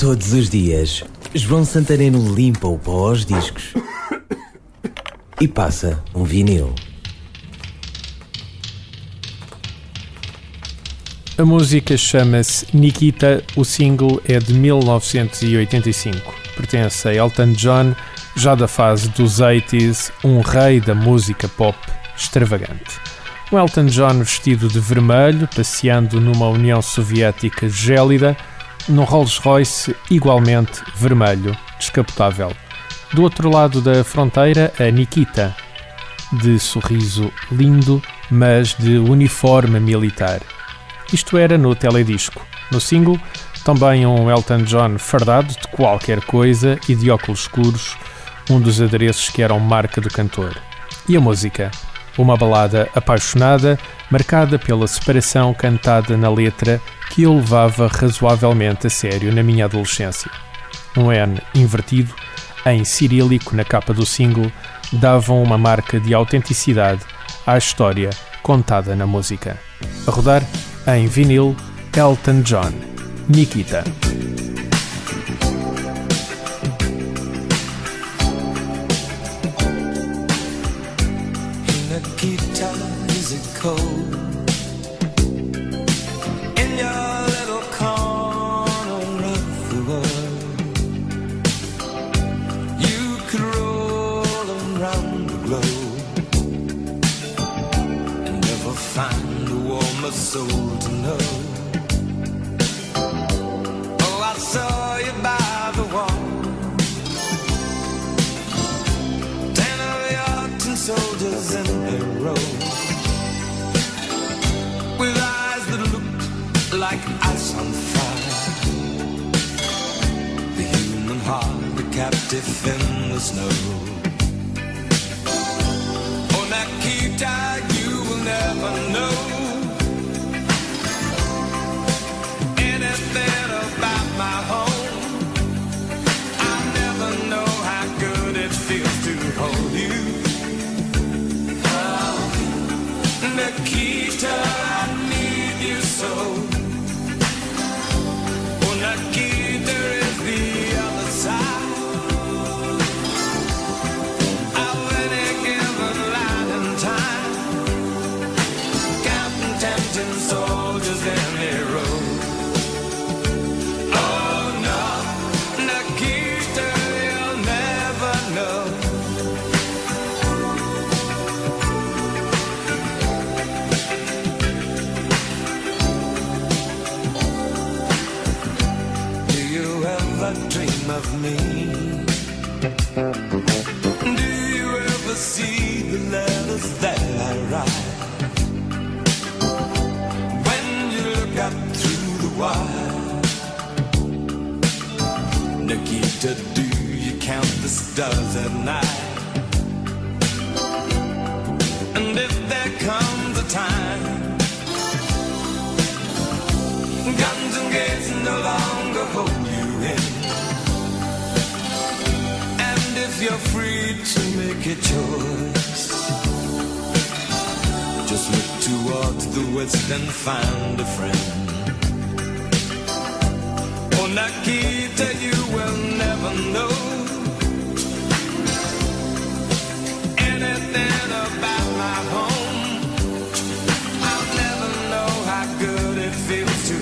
Todos os dias, João Santareno limpa o pó aos discos e passa um vinil. A música chama-se Nikita, o single é de 1985. Pertence a Elton John, já da fase dos 80s, um rei da música pop extravagante. Um Elton John vestido de vermelho, passeando numa União Soviética gélida, num Rolls-Royce igualmente vermelho, descapotável. Do outro lado da fronteira, a Nikita, de sorriso lindo, mas de uniforme militar. Isto era no teledisco. No single, também um Elton John fardado de qualquer coisa e de óculos escuros, um dos adereços que eram marca do cantor. E a música? Uma balada apaixonada, marcada pela separação cantada na letra que eu levava razoavelmente a sério na minha adolescência. Um N invertido, em cirílico na capa do single, davam uma marca de autenticidade à história contada na música. A rodar, em vinil, Elton John, Nikita. Nikita, is it cold? Soul to know. Oh, I saw you by the wall. Ten of your tin soldiers in a row With eyes that looked like ice on fire The human heart, a captive in the snow Oh, Nikita, you will never know Nikita, I need you so. Me? Do you ever see the letters that I write? When you look up through the wire Nikita, do you count the stars at night? You're free to make a choice Just look towards the west and find a friend Oh, Nikita, you will never know anything about my home. I'll never know how good it feels to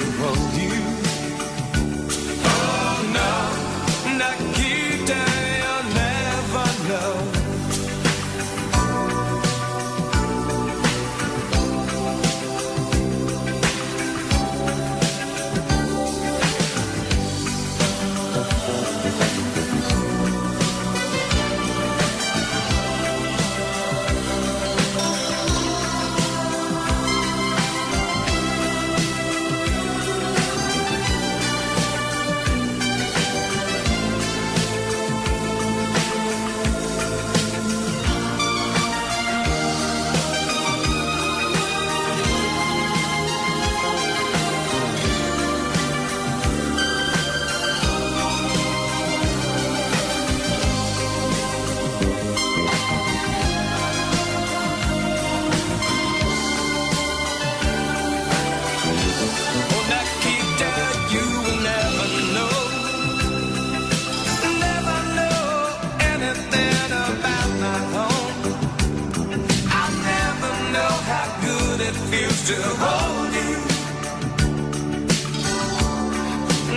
to hold you.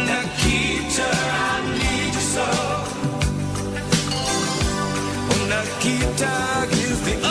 Nikita, I need you so. Nikita is the